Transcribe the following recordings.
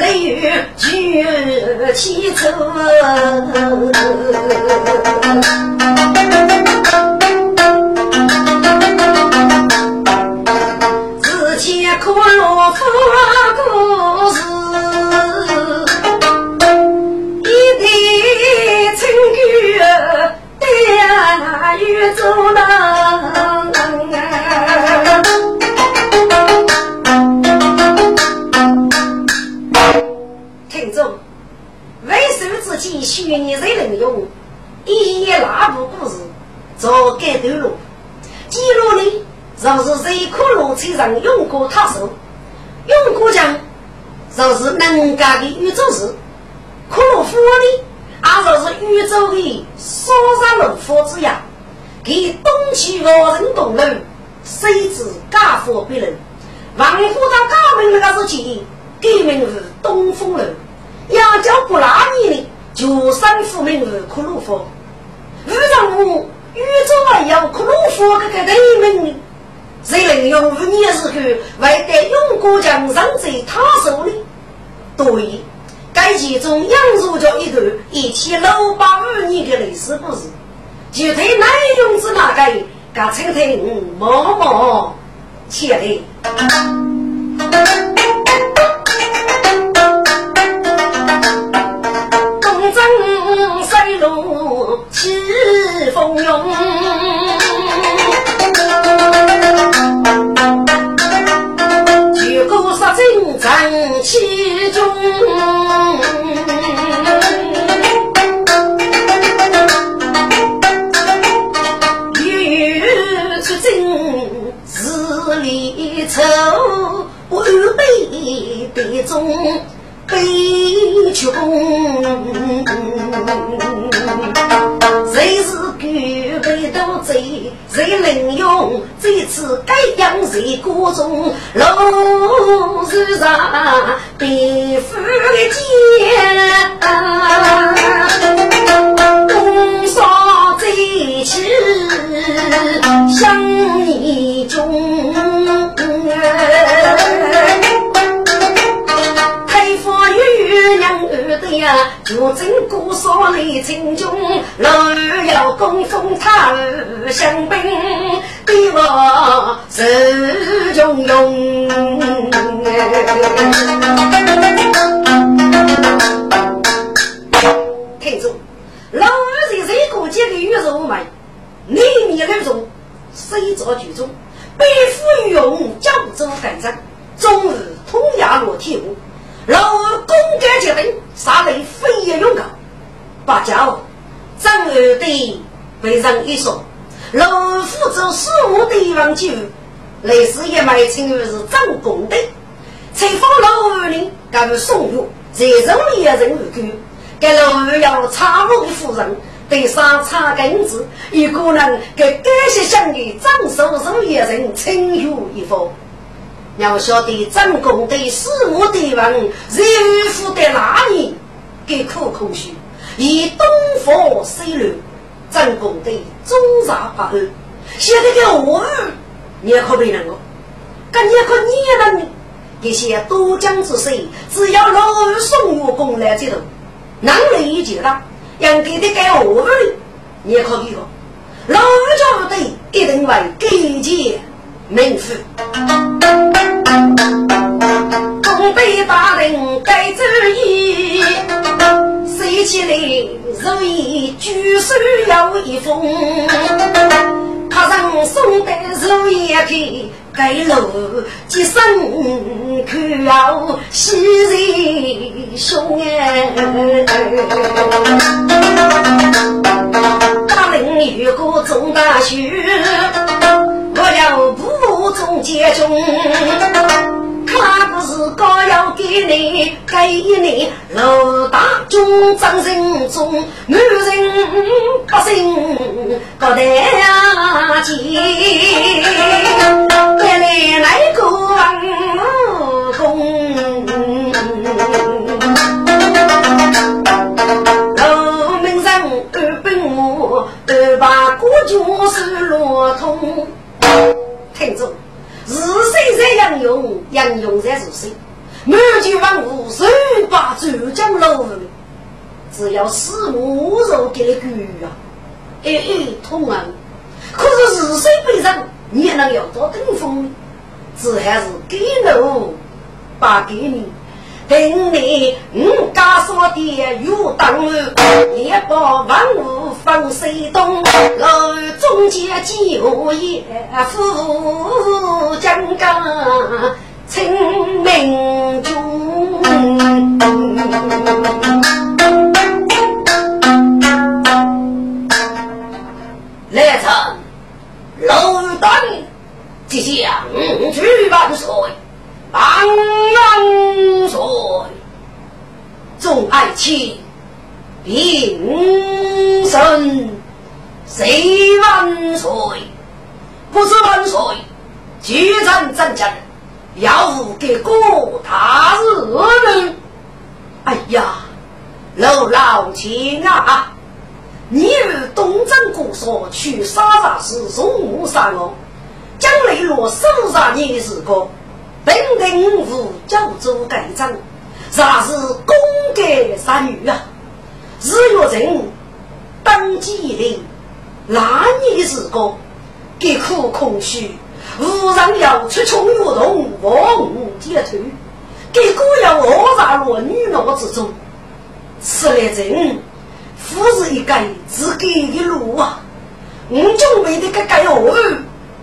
人夫累月举起走。路车上用过他手，用过讲就是能家的宇宙事，可罗夫里。也就是宇宙的烧杀炉火之样，给东起老人共路，谁知家法别人。王府到高明那个时期，改名是东风楼。要叫不拉你的，就三府名是克鲁夫。遇上我宇宙还要克鲁夫这个对名呢？谁能用五年时候为得永国江上在他手里？对。该其中杨入着一段一千六百五年的历史故事，具体内容是。哪个？该请听默默且听。东征西路起风涌，国杀尽战其中。杯中杯酒，谁是举杯斗醉？谁能用这次该将谁歌中？楼树上被夫剑，红烧醉起想你中。就真姑嫂来请中，老二要供奉他儿相宾，对我是中用。听住，老二在这个节的玉肉美，内面那种水着举中，背负御用江州赶上，终日通牙落铁屋。老公干结婚，杀人非也勇敢。八角张二弟被人一说，老二负责事务地方去，类似一买称为是张公的。采访老二呢，敢送入在城里的人物去，给老二要查某的夫人，对上查根子，一个人给感谢乡的张叔叔一人称有一方。要晓得张公的事务地方，人夫在哪里？给苦空虚，以东方西路，张公的中茶八二，现在个我儿，你可别能够，跟你可你能，这些多江之水，只要老二送我公来这头，能力就大，应给的给我儿，你可别个，老二家的一定为给钱。名士，东北大人该主意，谁起来如意举手要一封，他让送的如意去给路，几声口要喜人兄哎，大人如果中大学，要。我中结中，可不是高要给你给你老大中掌心中，女人不信高得起，别来来个王公。老名人二本我二把古旧是罗通。听着，是谁在杨勇？杨勇在是谁？满句万物谁把主将老虎？只要死母肉给了鱼啊！哎哎，痛啊！可是是谁背上？你也能有多跟风？只还是给我，把给你。等你五家说的有当儿，也把万物放水东，老中间几何也富江江清明中。来臣老大，即将去万岁。万万岁！众爱卿，平身，谁万岁？不是万岁，举人战争，要给国大事哎呀，老老卿啊，你与东征国所去沙沙是从无山哦，将来若手上你是个。本定五九州改章，啥是功盖三女啊？日月人登基令，那你是个给苦空虚，无人要出穷越动，望无解脱，给孤要落在落女老之中，此来人，夫是一个自给的路啊！我准备的个盖哦，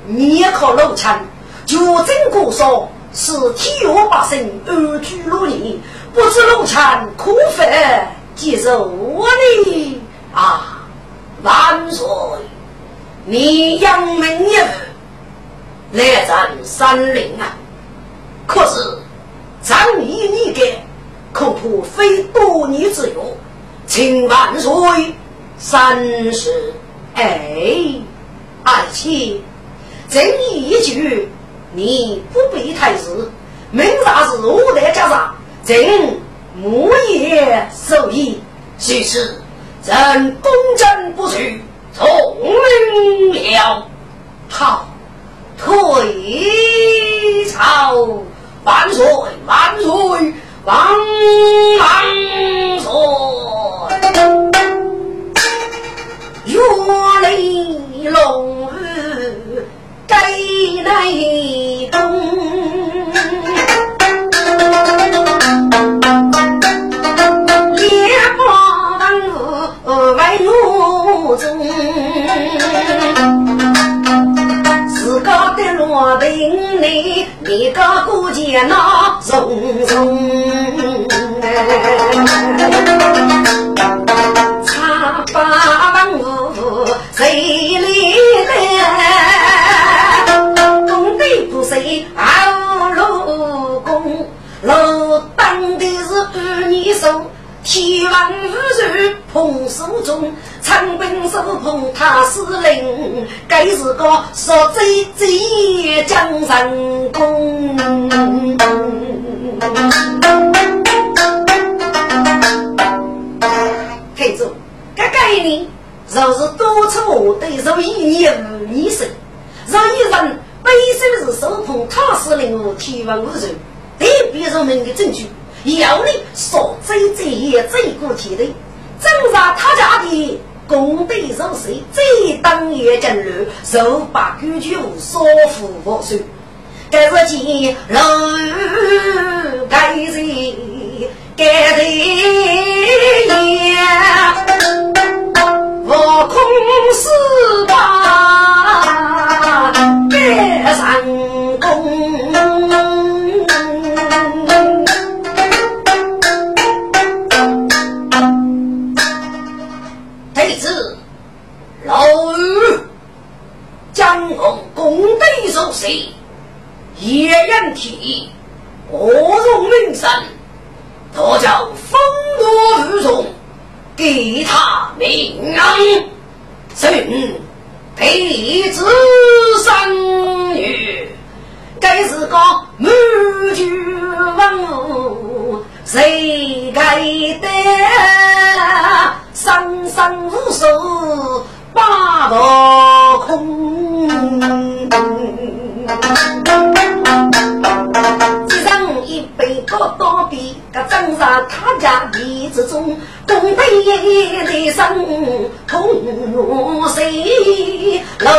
你也靠老强，就真过说。是天下百姓安居乐业，不知农产可否接受我的啊？万岁！你扬名一日来战山林啊！可是仗义你给，恐怕非多年之约，请万岁三思。哎，爱卿，正义一句。你不必太子，明啥是我来加上，朕木叶受益，其实朕公正不屈，从命了。好，退朝万岁万岁万万手把规矩说服我说，该是见老该人该的也，我空是把受谁？叶人体，何容名声，多叫风多雨中，给他名扬，孙弟子生女，该是个满句文谁该得？生生无数八道空，一人一杯高刀比，个镇上他家地之中，共对的生同谁？楼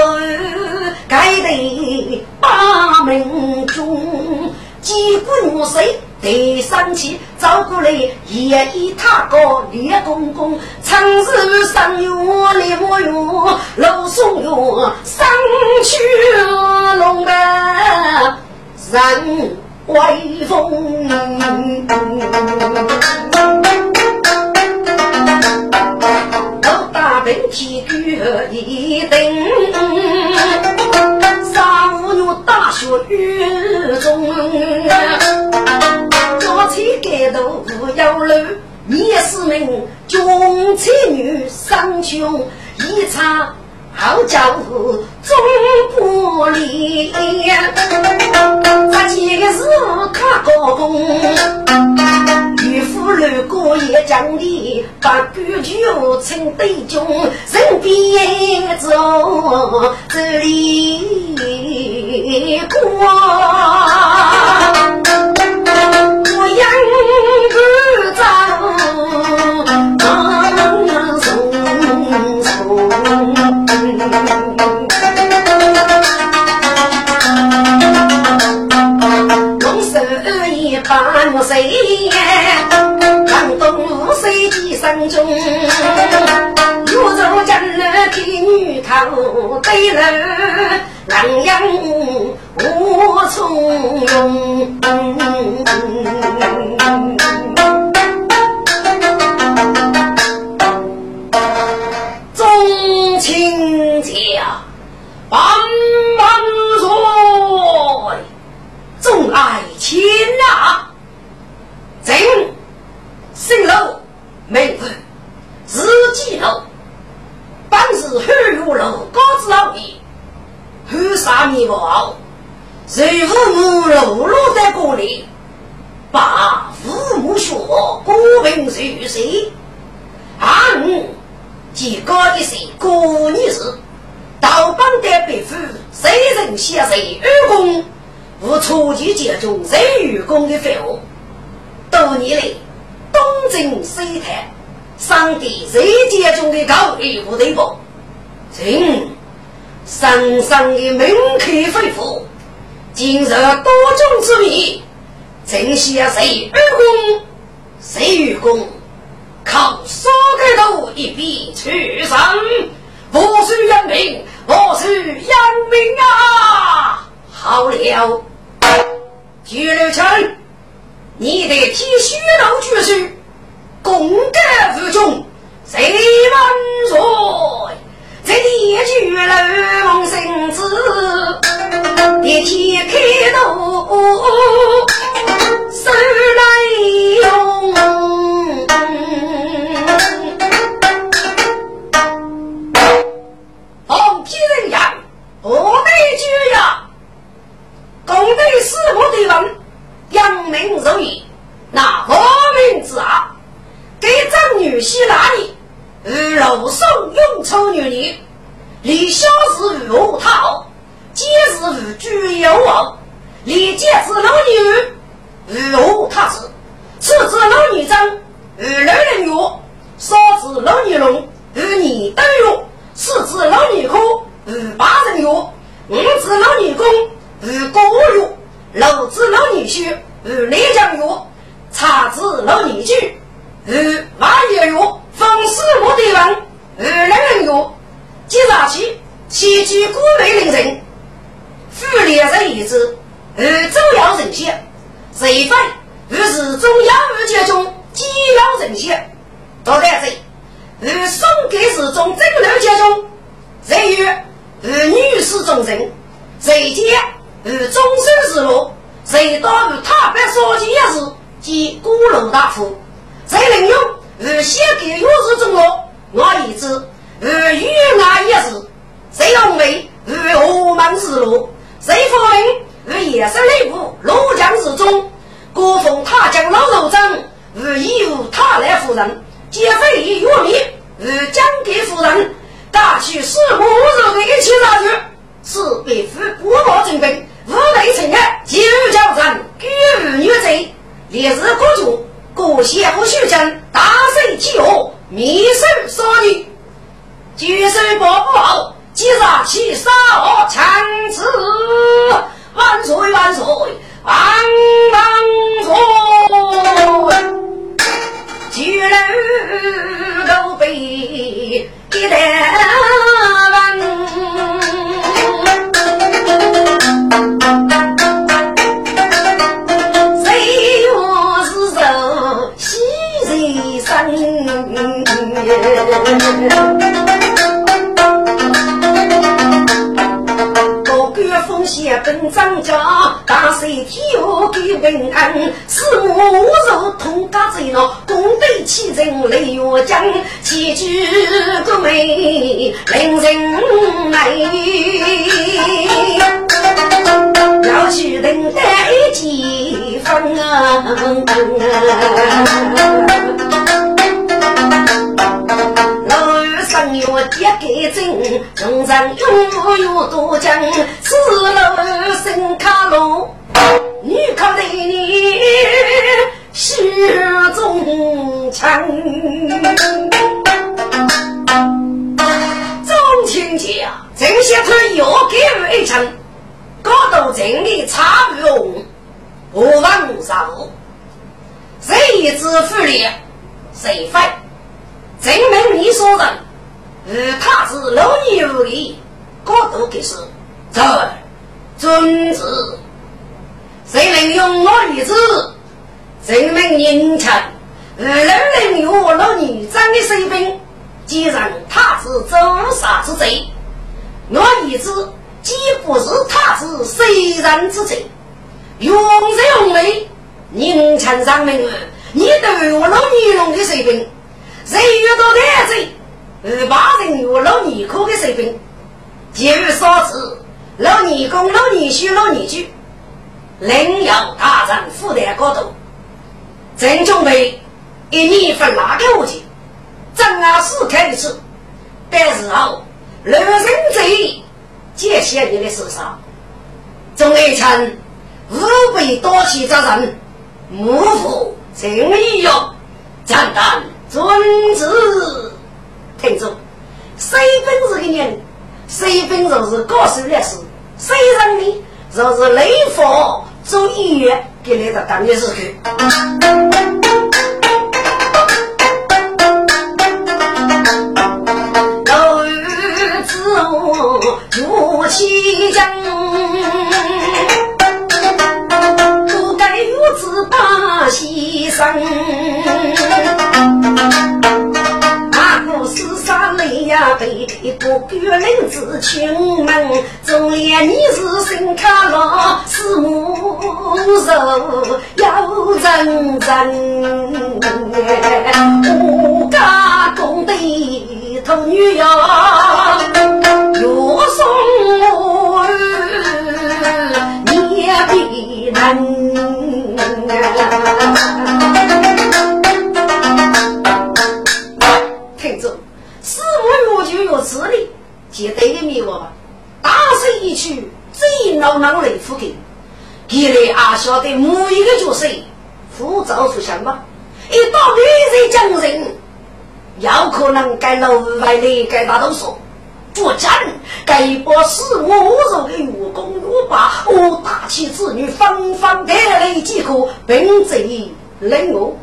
盖的八门中，几股谁？第三期走过来，也以他个李公公，长日上月立莫月，楼松月上去龙的人威风，我大兵提举一等，三五月大雪雨中。起街头无有路，你是名穷妻女生穷，一场好家伙终不离。这几个是他高工，渔夫路过也讲的，把酒酒称对中，人边走这里过。木碎，江东五水几声中。若做将来替女头对楼，狼烟无从容。一开头手来用。奉天人言，何得居呀？公对师傅对问，扬名如意，那何名字啊？给张女婿哪里？与老宋用丑女女，李小是与我讨，皆是与居有王。李杰是老女，与我他是，次子老女长，与老人月，少子老女龙，与你等月，四子老女科，与八人月，五子老女公，与郭月，六子老女婿，与内江月，茶子老女婿，与马月月。风师我的王，二两人月，接上去，七句古美领人，富连人一子，二周要人先，谁分？二是中央二节中机要人先，到底谁？二送给是中正六节中，谁与二女士中人，谁接与终身之路，谁到与他白烧钱一事，即孤楼大夫。谁能用与写给有日中落，我已知与与那一事，谁用为与何门之路？谁夫人与野生内部罗江之中，孤奉他将老肉争与义务他来夫人，皆非以玉米与将给夫人，大去四母肉的一起杀去，是被夫国宝精兵，无内成案，今日交战，与女贼，烈日国主，故先不许将大胜气一，生杀女，举手保不好，即杀其杀我强子，万岁万岁，万万岁！举人都被一代谁高官封县本张家，大水天下给平安。是我若通家贼了，共对齐人泪月江，千句歌美令人美。要去等待几分啊！老二生月爹给真，众人拥有多将，是老二生卡路，女靠对你心中强。众亲戚啊，这些他又给我一枪，搞到城里差不多，无往无少，谁知负烈，谁废？证明你说的，与他是老女无礼，各都给是在遵旨。谁能用我女子证明人情？与人能用我老女长的水平，既然他是诛杀之贼，我女子既不是他是谁人之贼，用人用为人情上门，你对我老女龙的水平。谁遇到难贼，二八人有老尼口的水平，节日少子，老尼公、老尼婿、老尼婿，另有大人负担高度。正准备一年分哪个物件，正啊四开一次，但是后人生贼接线你的手上，众爱臣无备多起之人，幕府正义哟，简单。遵旨，听住。谁本是个人？谁本就是高手烈士？谁让你就是雷锋做医院给来的当年是去。老儿子我起将，不该如此大牺牲。呀，背一个高领子亲门，中年你是心开朗，是母肉要认真。我家公的头女呀，又有智力，接对的灭我吧。大势一去，最闹闹雷夫给，给来阿晓得某一个角色，浮躁出现吧。一到女人讲人，有可能该老外的该大都说，不讲该把四五肉的月公月把，我大妻子女方方带来几个，并贼冷我。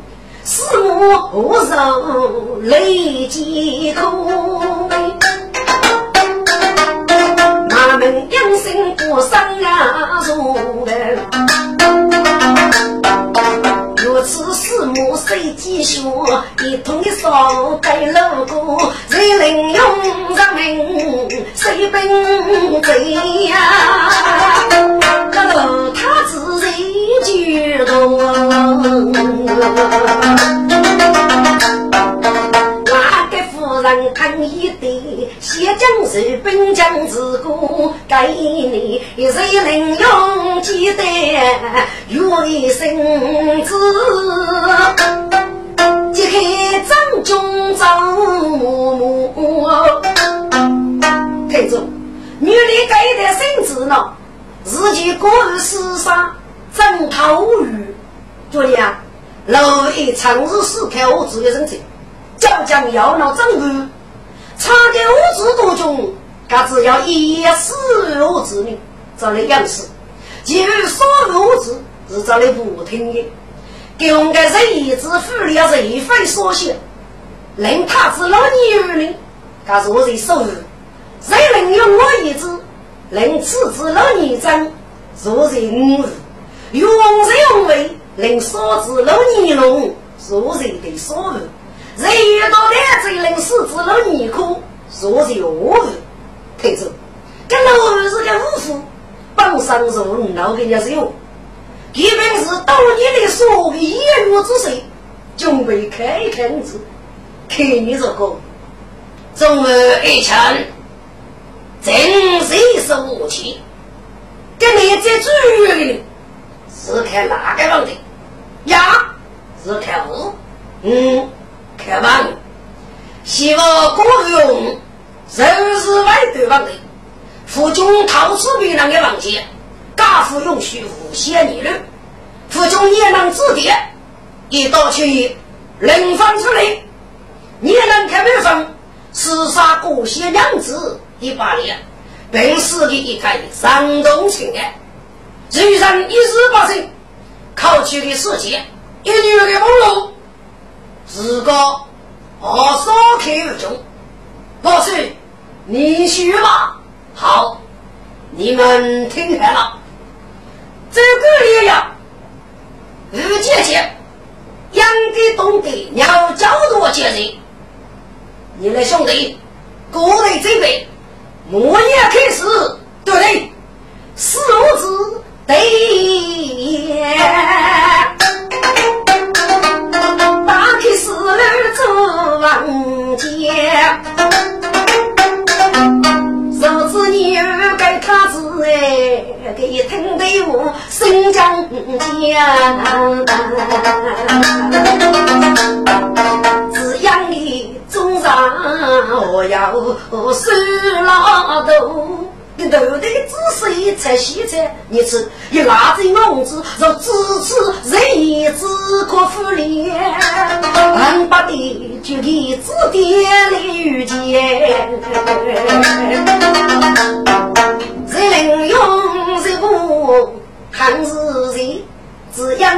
四目无肉泪几口，人生孤生啊，众人。如此死母谁继休？一通一扫带路过，谁能用人？谁兵醉呀？这路他自然就。人看一对，写将士兵将之故，给你谁能用记得有一生子？揭开张中张母母，听着，女的给的身子呢？自己过日世上真头鱼，昨天啊，老一长日死开我自己身体，就将要闹政府，差点五子多中，他只要一死我子女，找来样式，其余所有物质是找来不听的。给我们个人一子福利要人非所想，令他子老女儿呢，他是我的收入，谁能用我一子？令此子老年长，坐在五日；用人用为，令嫂子老年龙，坐在的所日；人遇到两子，令四子老年苦，坐在五日。听着，跟老二是个武夫，帮上手，老给人家是有。一本是当年的所谓一月之岁，准备开一开子，看你这个，中儿一枪。真谁是武器？跟你在主的是看哪个方的？呀，是看我，嗯，看王。希望国用，人是外对方的。府中陶瓷别人的王杰，家父用虚无写你了。府中也能指点，一刀去，人放出来，你能看没分？厮杀过些娘子。一八年，本市的一开山东情案，人人一事发生，考取的时间一月的梦露，自个我少开而中，老师，你学吧。好，你们听好了，这个力量，日姐姐，养给懂得要教多接人，你们兄弟，各位准备。我也开始，对不对？四五字对，房间，手指你该他子哎，给听的我心疆疆，只养你。中上我要收老头，你头的姿势一菜西菜，你吃一拉子笼子，若支持人子可福利，俺把的就给指点来遇见，人用人不看是谁，只要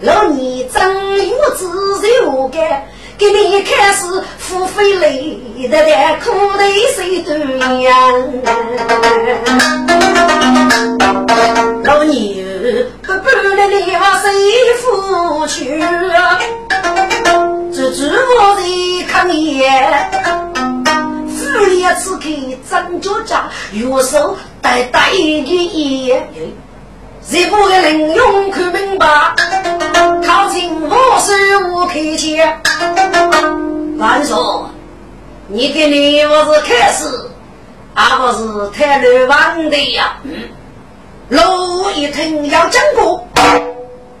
老你真有自由感。给你开始付费累的的苦头谁都样，富里只给张家家，右手带带的烟。谁不的能用看明白？靠近我手我开枪。万说，你给你我是开始，而不是太乱玩的呀。嗯，路一听要讲过，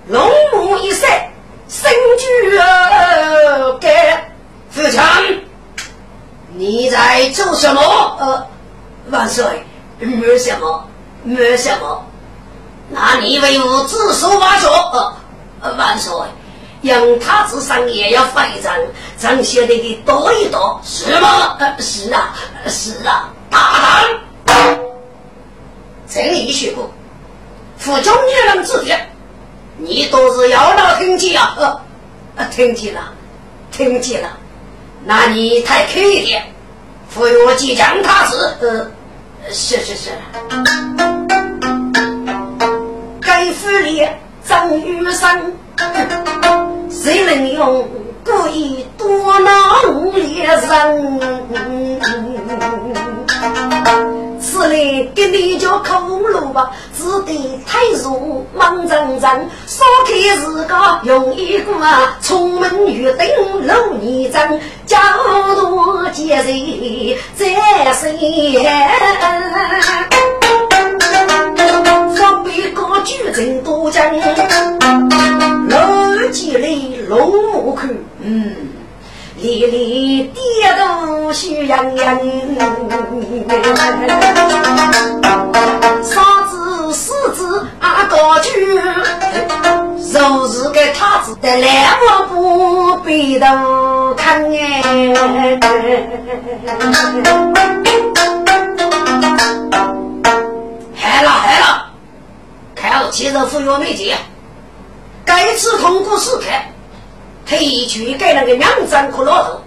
龙目一闪，身居而盖。副强，你在做什么？呃，万岁，没什么，没什么。那你为我自首挖角？呃，万岁，杨太子上也要发一张，张写的给多一多，是吗？呃，是啊，是啊，大胆！这里学过，府中女人之点，你都是要闹听见啊？呃，听见了，听见了。那你太客气了，扶我即将他死。呃，是是是。该府里张雨生，谁能用故意多闹烈人？此来给你叫空路吧，只得太弱忙阵阵，少开自个用一个啊，出门玉灯露泥针，家多节日在身，方便个举人多将，楼几里龙母看，嗯。里里跌倒喜洋洋，三子四子阿高举，若是个太子的两万不背头看哎，嗨了嗨了，看了七日服药没结，该次通过试探。推去给那个两张苦老头，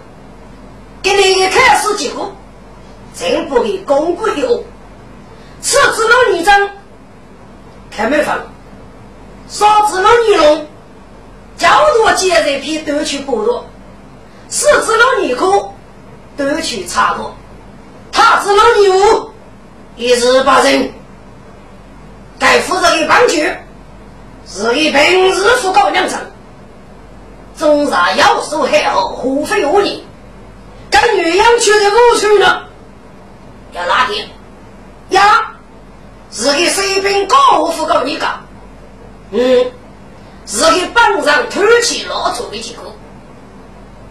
给那个开始结果，真不给公贵的哦。吃子老泥张，开门房，烧子老泥龙，较多节日皮都去剥夺，四子老泥壳都去插过，他子老泥屋一日把人，该负责的帮局，是一平日不搞两张。总杀要受害后，胡费无礼，跟岳阳去的武村呢？要哪天？呀，是给水兵高夫搞你干？嗯，是给帮上偷起老祖的结果。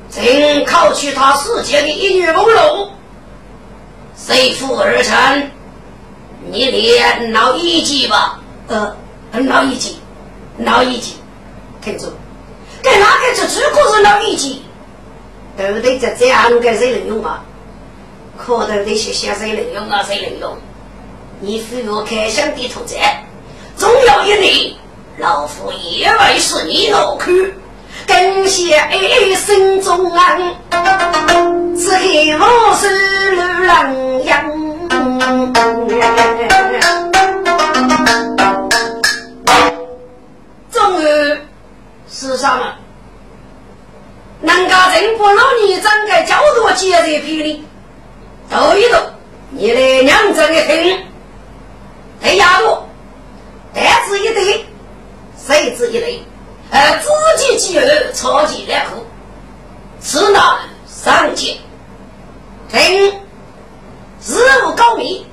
正考取他世界的一女梦露，谁负而成？你练老一级吧？呃，老一级，老一级，听住。给哪个做主个人老一级，对不对？就这样给谁能用啊？可都得学学谁能用啊？谁能用？你非我开箱的土宅，总有一年老夫也会是你老口，感谢爱心中安，只给我是路狼样。上了，人家人不老你长个较多节日皮里，抖一抖，你来娘这个听，对丫头，单子一对，谁子一类，而自己几儿超级两口，此乃上界，听，事务高明，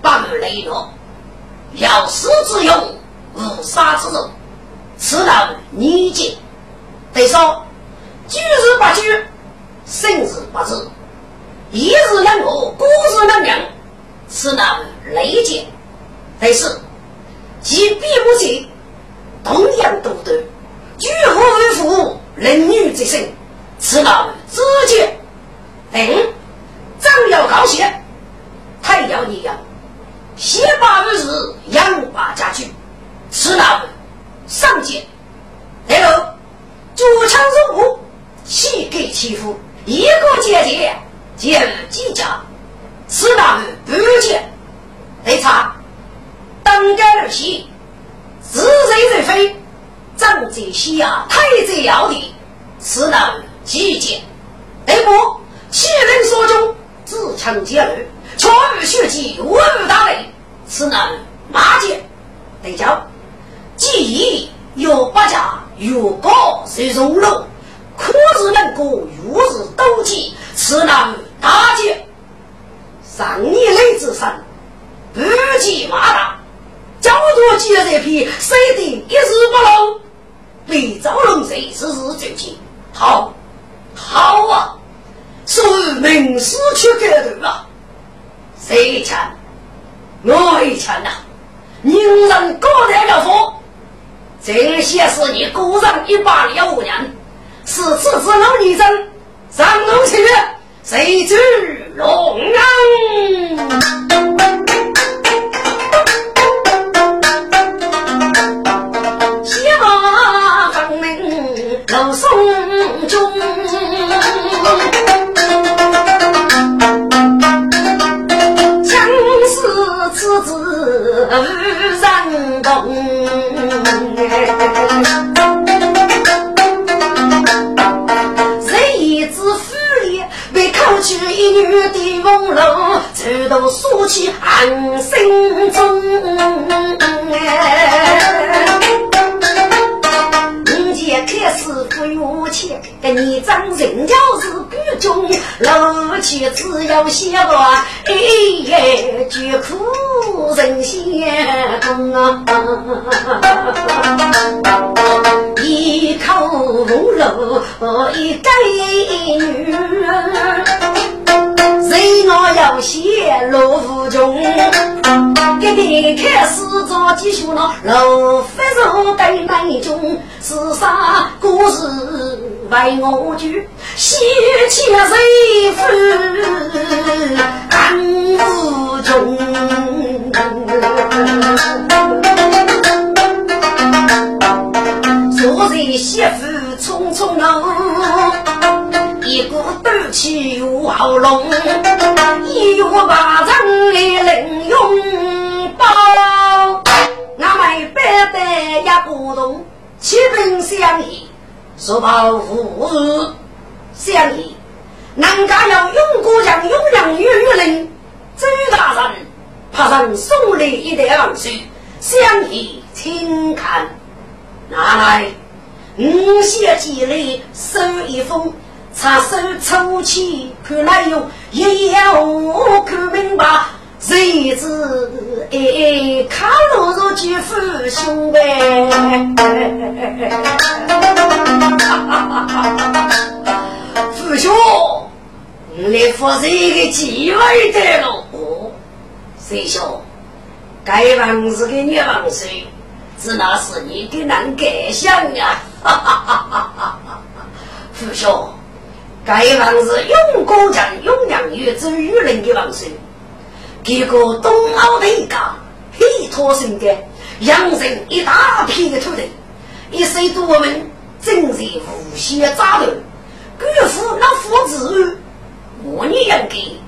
把门雷落，要死之用，无杀之人。此乃逆境，得说，举日不举，生日不至，一日能过，孤日能养，此乃累劫。得是，其必不及，同样独得，举何为父，人女之身，此乃知觉。等，长要高兴，太要你养，先把日养把家具，此乃。上界，然后左枪入虎，气给欺负，一个姐姐皆无计较，此乃不见。得查，当该而起，自贼贼非，长贼西啊，太贼要的，此乃计见。得不，欺人所中，自强劫掠，却无血迹，无与大雷，此乃马剑。得教。既有八家，有高谁荣禄，可是能够如日斗气，此乃大捷。上一类之身，不计马大，较多几日皮，谁得一日不漏？被招龙贼是日最近，好，好啊，是名师去改头啊，谁强？我一强呐，宁人高抬了佛。这些是你个人一把了人，是此子老女人上龙去，谁知龙安？西马分明老松中，将是此子无人懂。女的风楼，直到说起寒心中。开始不用钱，给你张人家是贵中，老去只有些个哎，绝苦人心痛啊！一口红楼一盖女。谁我要写罗浮中，给你开始做几首那老发如对内中，是啥故事为我讲？写起谁夫安无中，气如喉咙，一壶把人来领拥抱。俺们白白也不懂，七分相依，说报父子相依。人家要用过将永阳玉玉人，周大人怕人送来一袋王水，相依请看，拿来五写几类收一封。插手出去看来哟，一眼我看明白，谁知哎，看路如去父兄弟。父兄，你发这个机会的了哦，师兄，该房子给你房水，只那是你的难改想呀。父兄。该房是永国强、永阳月之渔人的房子，这个东澳的一个黑托生的，养成一大片的土地，一岁多我们正在无限杂乱，辜负那父子，我女养给，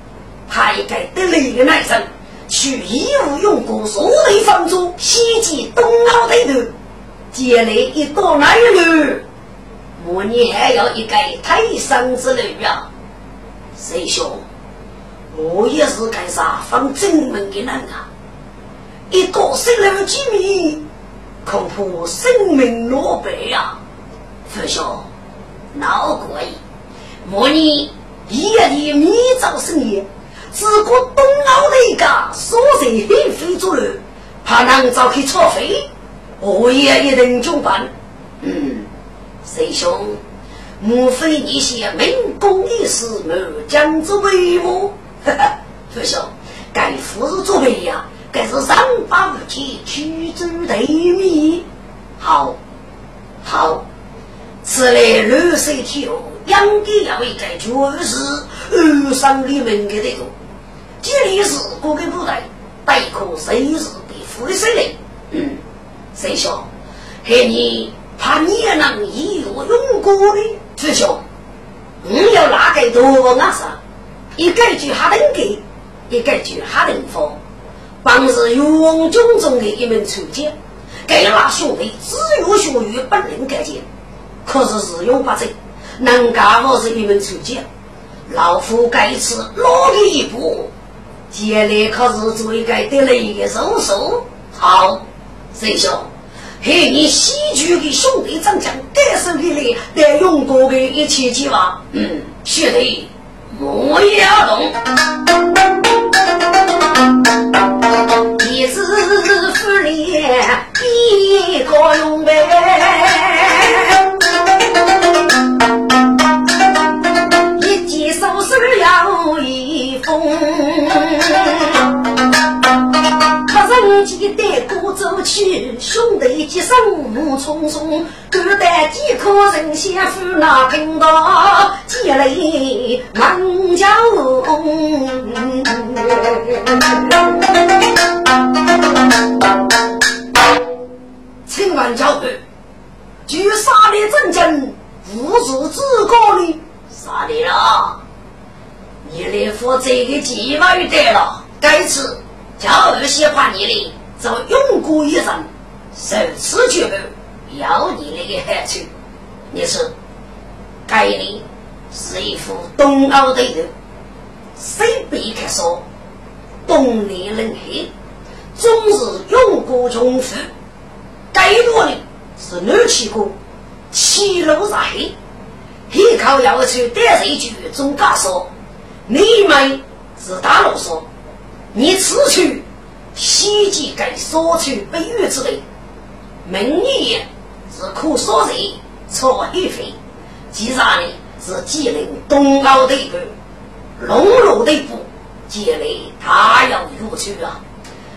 还该得力的男生，去义务用过所有房租，袭击东澳的头，接来一多男人。我你还要一个泰山之女啊，师兄，我也是干啥方正门的人啊，一个生人机密，恐怕生命落败呀。师兄，闹鬼，莫你一夜的密造生意，只顾东澳那个所在黑非主流，怕能遭去错费，我也一定就办。嗯。师兄，莫非你写民工的事，没将之为我？师兄，该夫是作备呀，该是三八五七驱逐对面。好，好，此来绿色天鹅，应该要一个就是二三里门的这个，这里是各个部队，待可随时被俘的司令。嗯，师兄，和你。怕你也能一路用过的师兄，你要哪个多啊？是，一个就哈能给，一个就哈能放，本是勇军中的一门传奇。给那兄弟只有学于本领改进，可是使用不正，能干我是一门传奇。老夫该次落了一步，接来可是做一个得了一个手术。好，师兄。嘿，你西局的兄弟争抢，该手给你来用过的一切计划，嗯，是的，我也要懂。一是夫脸一个用呗，人几带过走去，兄弟几声怒匆匆，各带几颗人先夫那贫道，积累满家请问教官，据杀的真正无是自高的杀的了？你来负这个计划对了，该次。叫二喜欢你的，做永过一生，受此绝后，要你那个好处。你是，该你是一副东欧的人，谁别看说，东南人黑，终是勇过穷富，该多的是女气过，七路在黑，依靠要求得一句总家说，你们是大路说，你此去西极该所取北越之类，明年是可所人错一飞，既然呢是吉林东澳的部。龙路的步，接来他要入去啊！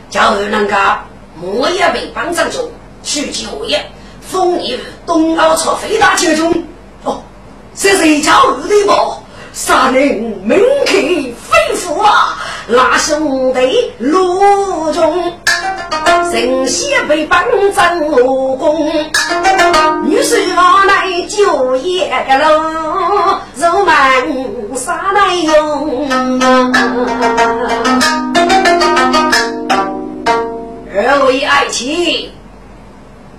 叫人家莫也被帮上中去就业，封你东澳出飞大集中哦，这是一条路的步，杀人门客飞虎啊！那兄弟路中。神仙被绑在武功，女婿往来就业喽，肉满啥来用？二位爱妻，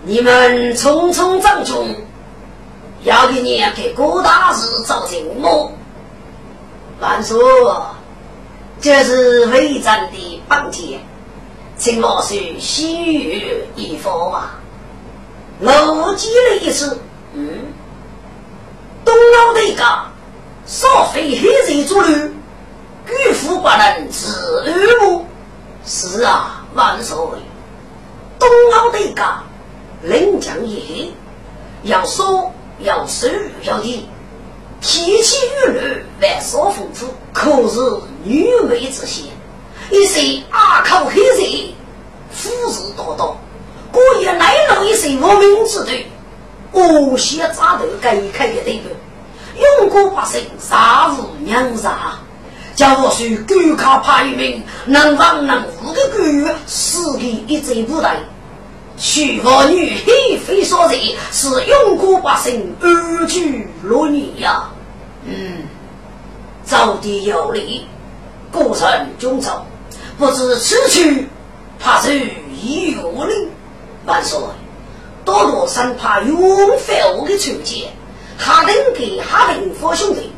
你们匆匆上中，要给你给郭大师造成么？万说，这是伪战的绑架。请老师细语一方啊！楼记了一次，嗯，东澳的一个少非黑人族女，举夫不能自安目。是啊，万岁！东澳的一个人将一黑，要说要收要提，提起玉女万少丰富，可是愚昧之嫌。一些阿口黑人，虎视眈眈，故意来了一些无名之徒，无锡扎头该开的队伍，勇过百姓，杀无娘杀，叫我说狗卡排名，能防能护的狗，死给一贼不带。娶妇女黑非所在，是用过百姓，安居乐业呀。嗯，早地有理，过程中走。不知此去，怕是已有灵。万岁，多多生怕永犯我的错节，哈登给哈登佛兄弟，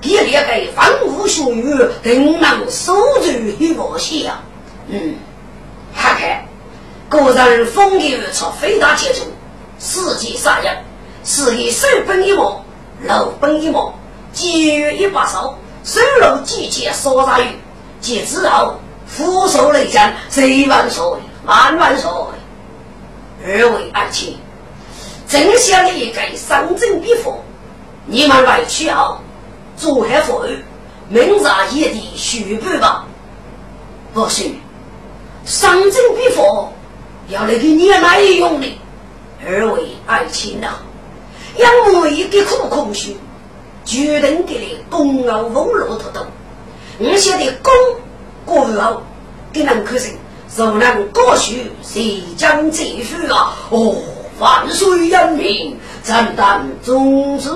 给列给万物学语，定能守住一个线。嗯，看看个人风流出非大杰出，世界杀人，是以手本一毛，肉本一毛，节约一把手，收入季节所在于，即之后。俯首雷将，谁万岁？万万岁！二位爱卿，正想一个上阵笔法，你们来取后，做何服明日夜的续办吧。不许上阵笔法要那个年来用的。二位爱卿呐，因为一个苦空虚，决定给你公傲风落土豆，你晓得功。过后，给人可信，若能过许，谁将继续啊？哦，万岁英明，咱当宗旨。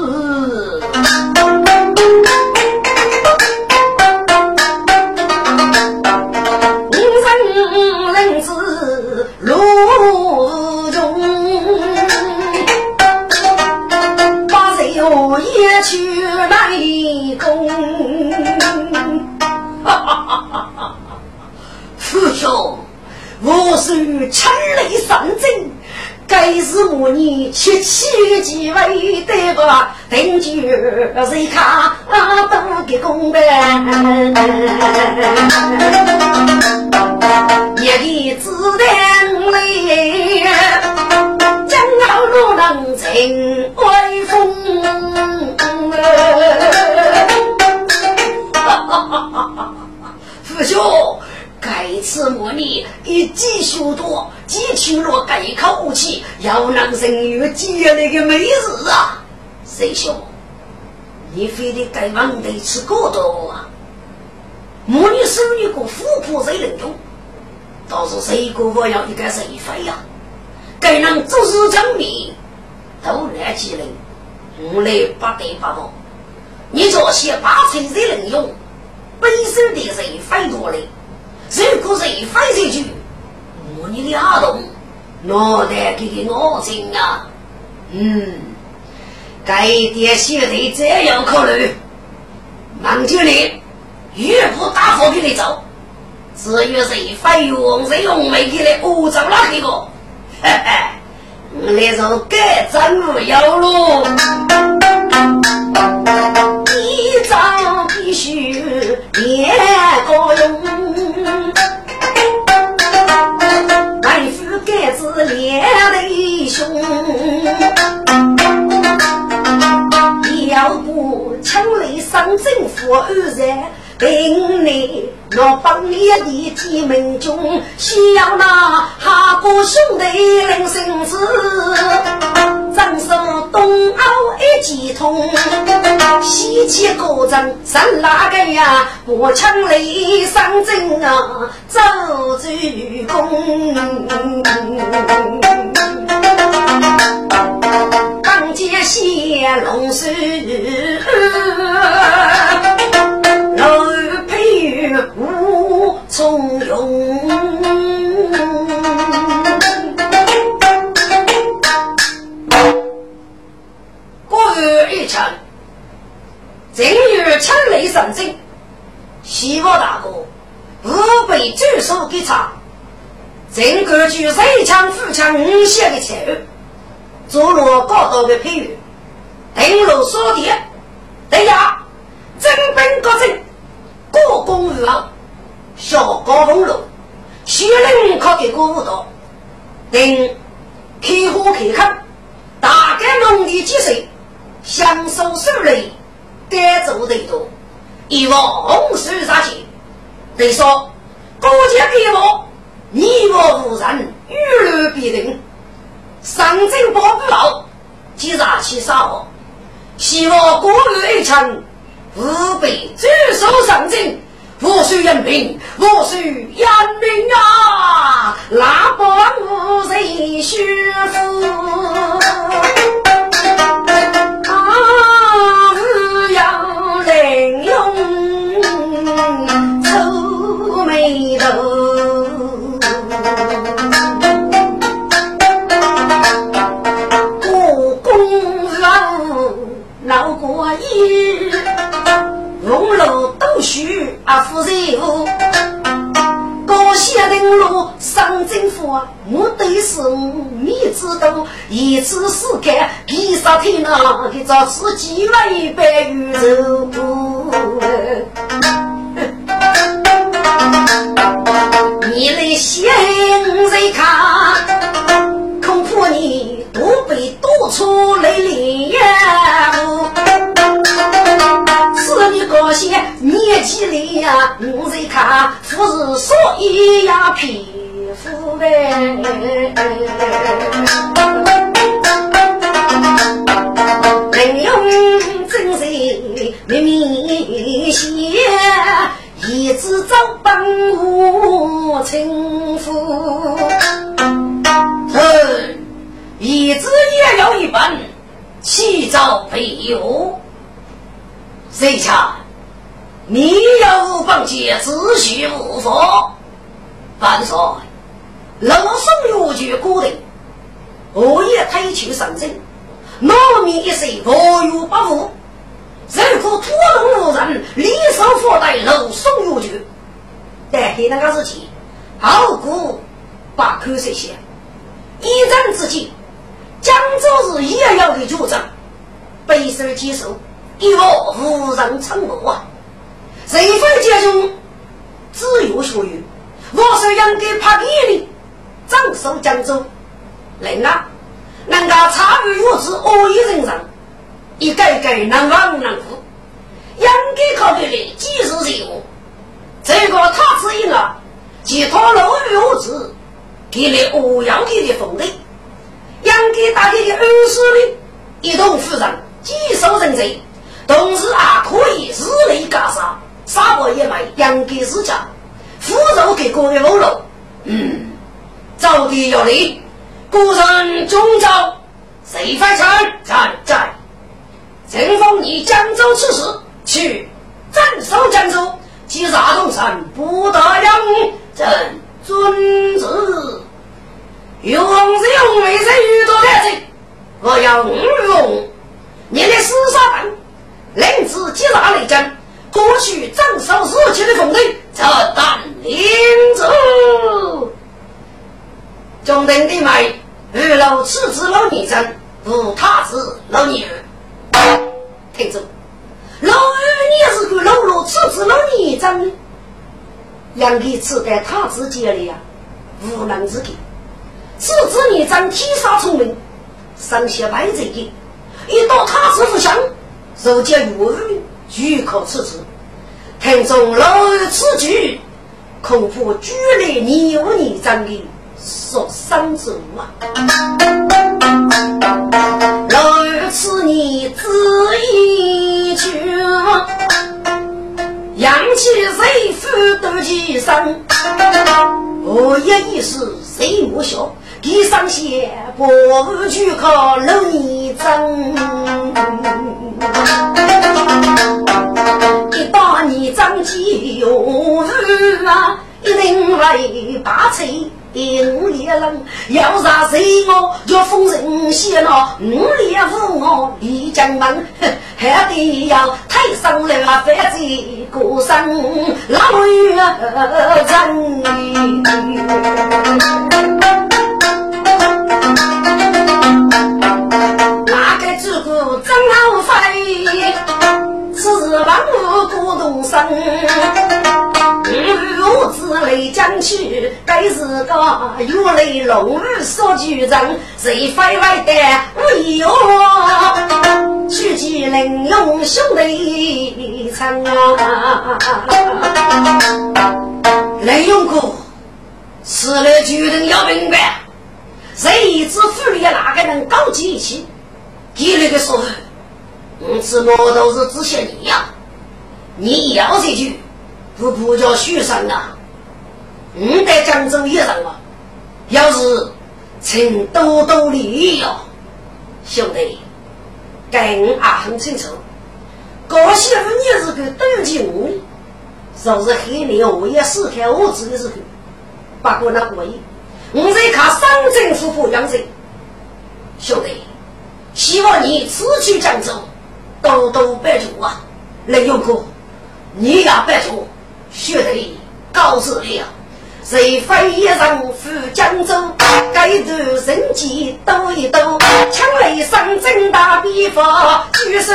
是千里上阵，该是我你七七几位对吧？等就谁看都给公的，一个子弹里，将要如能成威风。哈哈哈哈父兄。该次母女一计修多，几听落该口武器，要能生育接那个美日啊！师兄，你非得该往得吃过多啊？母女生一个富婆谁能用？倒是谁个我要一个谁飞呀？该能做事讲理，都来机灵，我来不得不忙。你这些八岁谁能用？本身的人飞多嘞。如果是一翻下去，我你的阿东脑袋给给我惊啊！嗯，该点现在这样考虑，忙就你岳父大火给你走，至于谁费用谁用没给你欧走那几个，嘿嘿，你就该真无有喽。定你若帮你的提门中，需要那哈哥兄弟领绳子，张手东欧一记通，西起高阵上哪个呀？我枪里上阵啊，走主公，当街写龙书。正月枪雷上阵，西王大哥五被据守给查，整个举三枪副枪五线的前后，坐落高道的配玉，登陆锁定，对呀，征兵各阵。过公于后，小高峰路，徐人靠给过五道，等开花开垦，大概农地积水，享受收累，该做得多，以往水杀去。得说国家给我，你我无人，雨露必定，上阵保不牢，即杀去杀我，希望国日一成。吾辈举手上阵，我需人民，我需人民啊！一次世界第三天啊，给找自己来白玉肉。你来先人看，恐怕你都被多出来了。是你高些年纪里呀，我在看，不是说一呀皮肤呗。自序无佛？反说老宋有句古人：我也推求上阵，农民一生无有不富。如果土龙无人，李守佛带老宋有句，但黑那个事情，后果把口水写。一战之际，江州是也要的主张，备受接受。一我无人称我啊！谁非家中自由学语，我是应该派给你镇守江州。人啊，能够参与我之恶意人生，一个个能亡能富，应该考虑的既是任务。这个他指引啊，其他路与我之，给了欧阳给的封地，应该大家的二十里一同负责，既守人贼。同时还可以日内干杀，杀破野蛮，养给自家，扶助给各位俘虏。嗯，早地有利，古人中招，谁犯臣在在？陈封你江州刺史，去镇守江州，击杀东山，不得了。朕遵旨。用是用，为是遇到的人，我要五用你的死杀本。令自击杀雷震，夺取张少日前的封地，这胆领主。中等的妹，二老次子老女真，无他子老女儿。听着，老二你是个老老次子老女真，两个次在他子家里呀，无能之给。次子女真天生聪明，生些白贼的，一到他子府上，受教于我，举口次子。听中老儿此举，恐怕举来你我你真的。说生子啊，老儿此你子一句，扬起谁负得其身？我也意思谁莫笑，地上写不去靠老你争，你争气哟啊，一定会把吹。五里人要杀谁我，要封神仙哦。五里五我李江门，还得要太上了反贼过生老月人。此万物多动身。我自雷将去，该是个玉雷龙儿所聚人，谁非来的。为我？取其能用兄弟称啊！雷勇哥，此来决定要明白，谁知府里哪个能搞机器？给那个说，我此我都是只限你呀，你要这句。不不叫学生呐，你在江州一上嘛，要是请多多礼遇哟，兄弟，跟我也很清楚。高媳妇你是个多情，就是黑年我也是看我自己是个，不过那过瘾。我在看上政夫妇养生，兄弟，希望你此去江州多多拜托啊，雷勇哥，你也拜托。学得告诉了，谁非人赴江州，该头人迹兜一兜，枪雷上阵大比方，举手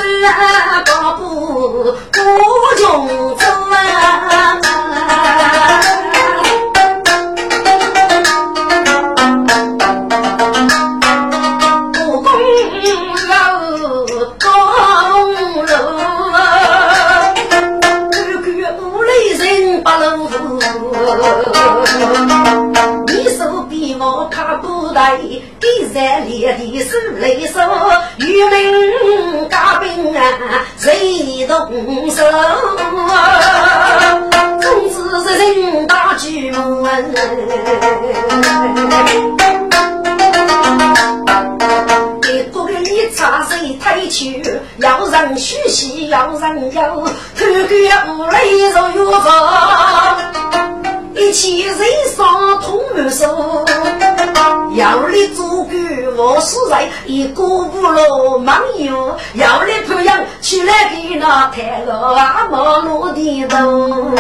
大步我是人，一个不落忙友，要你培养起来给那太老阿毛落地头，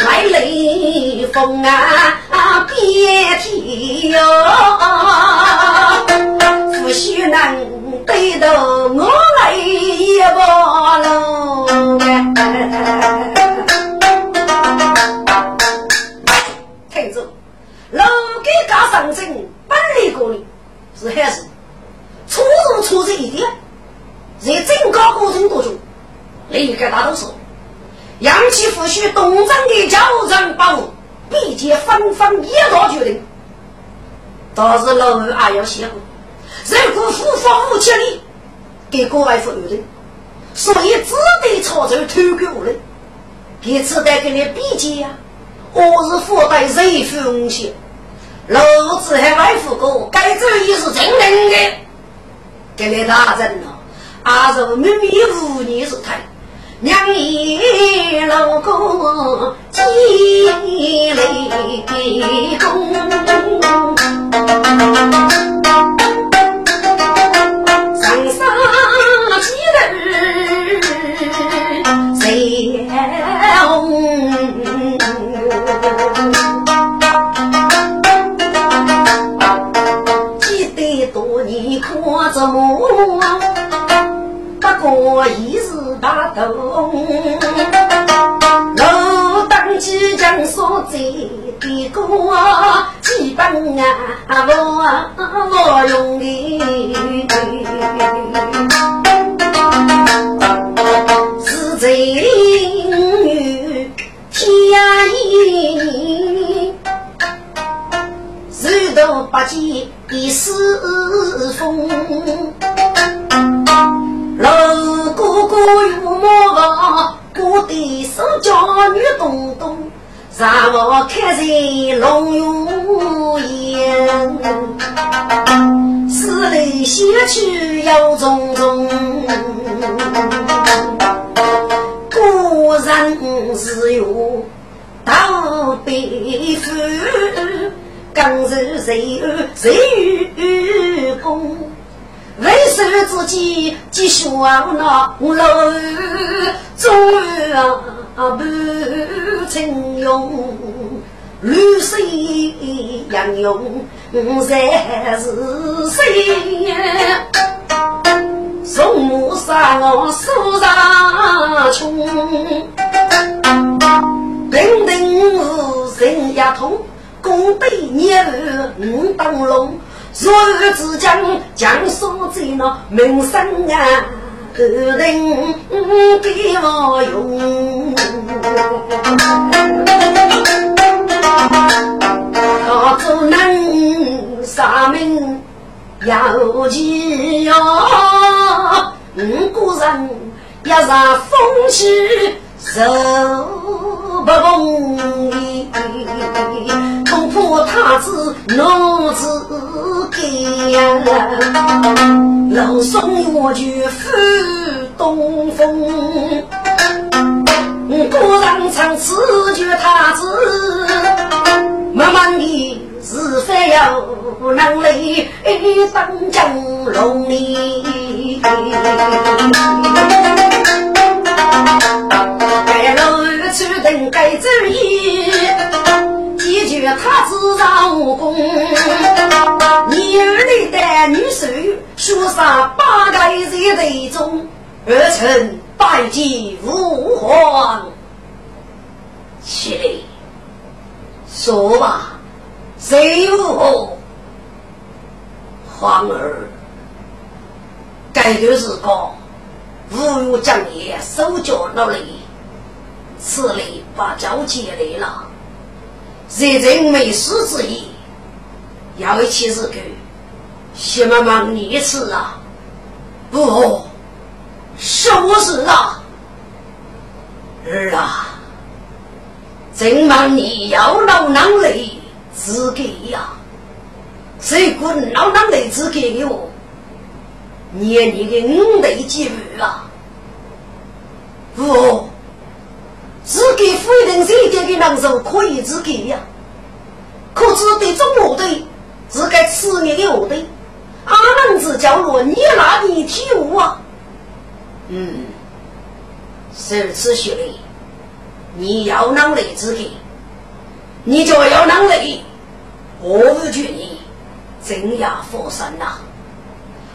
来雷锋啊别提哟，夫婿能对到我来一把喽。你给大多数，扬起夫婿东征的交战保护，必见纷纷一道决定。但是老二还要写过，如果夫方无千里，给国外妇女的，所以只得操作偷给我的。给次带给你比肩呀，我是附带谁风险？老子还外父哥，该走也是真人的。给你大人了，阿是秘密无你是太，娘一老公积累功，头，我当即将所在的歌，基本啊我我用的，是在天意，日头不见一丝风。老哥哥有么个？我的手脚女东东，让我看在龙云眼，思来想去又重重。果然是有大悲夫，更是谁谁与共？为首自己继续那老终啊不成用，绿水杨勇才是谁？从母杀我手上穷，平定人也痛，功德孽儿五当龙。若只将将所在那名声啊，何人给我用？他做能杀命要急哟，古人要让风气受不容易，恐怕他子脑子。老松我就赴东风，果然唱此句太子，慢慢的是非要能来当江龙里，该老去等该走一。他自让武功，你儿里的女婿说上八代人队中，儿臣拜见父皇。起来，说吧，谁父皇儿？该段时光，侮辱将爷手脚努力，此类把交接来了。热人没事之意，要一起日个，西妈妈你吃啊？不，是我是啊，儿啊，真忙你要老囊累自己呀，谁管老囊累自己哟？念你的五代几辈啊？不。自己非人谁家的难受可以自己呀，可只对中我对，自该吃你的我对，阿门子角落你哪里体悟啊？嗯，如此学历，你要能力自己，你就要能力，我不劝你。真要佛山呐，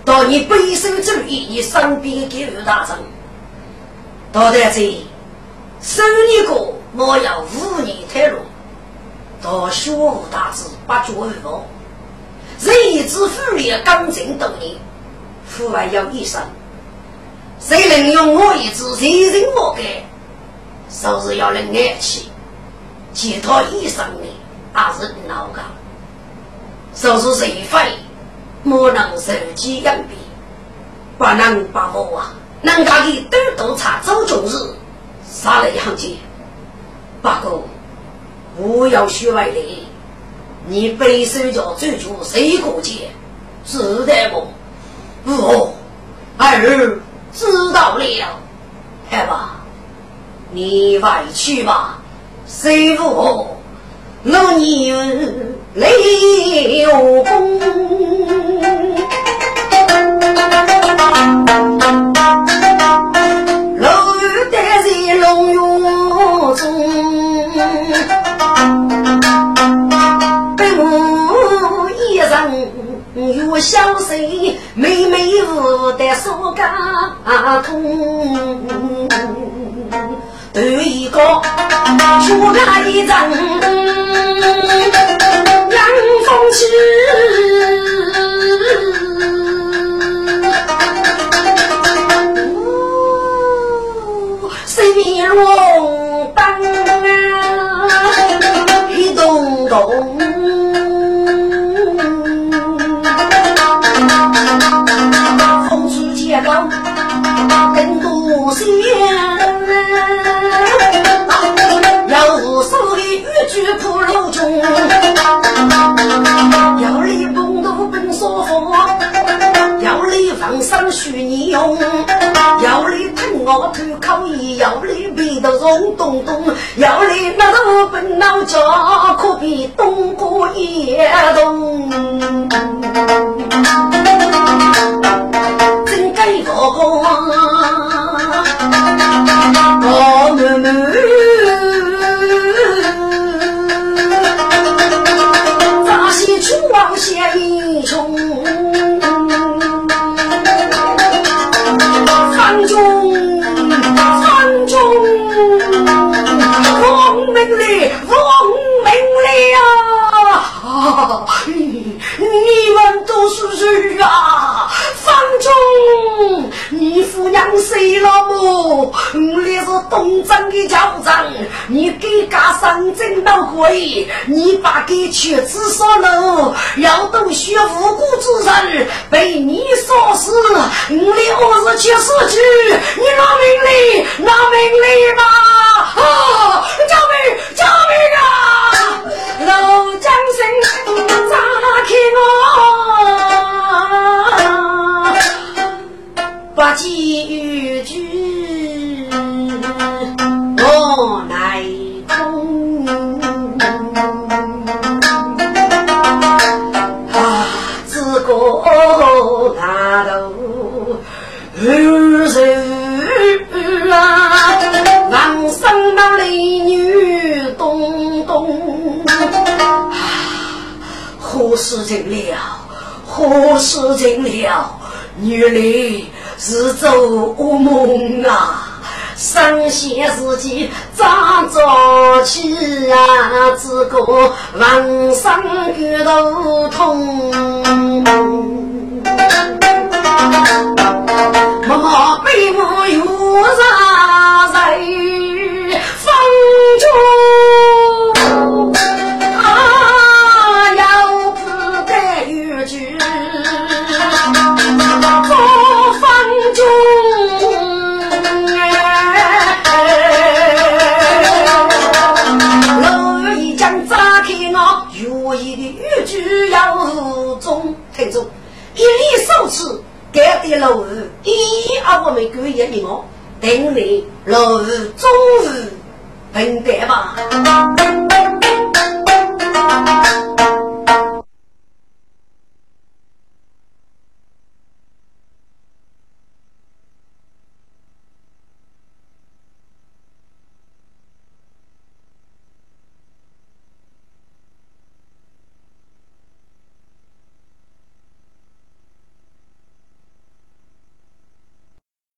到你背手之意，你身边给予大臣，到在这。十年过，我要五年退路，到学无大志，八九二五，人之父力刚正多年，父还要一生。谁能用我一字人人莫改，就是要能爱气，其他一生的还是老干。说是谁非，莫能受其养病，不能把握啊！人家的都都查周中日。杀了一行剑，八哥，不要学外力，你背手脚追逐谁过界？知道不？哦，儿知道了。好吧，你外去吧。谁不？老年累有功。中，被我一人远我小谁妹妹无得说干空，对一个出来一张阳风去。龙灯风吹街道更多香，有手里玉菊铺楼中，要里蹦都奔说佛。放生许你用，要你疼我头口一要你鼻头人咚咚，要你那头笨脑脚可比东郭也东。真该个你父娘死了么？你是东张的酋长，你给家上阵闹鬼，你把给瘸子杀了，要都学无辜之人被你杀死，你何日去死去？你拿命来，拿命来吧！啊！救命！救命啊！老 将伤心自己早早起啊，只个王生骨头痛。二我们故意的我，等你楼宇终于分得吧。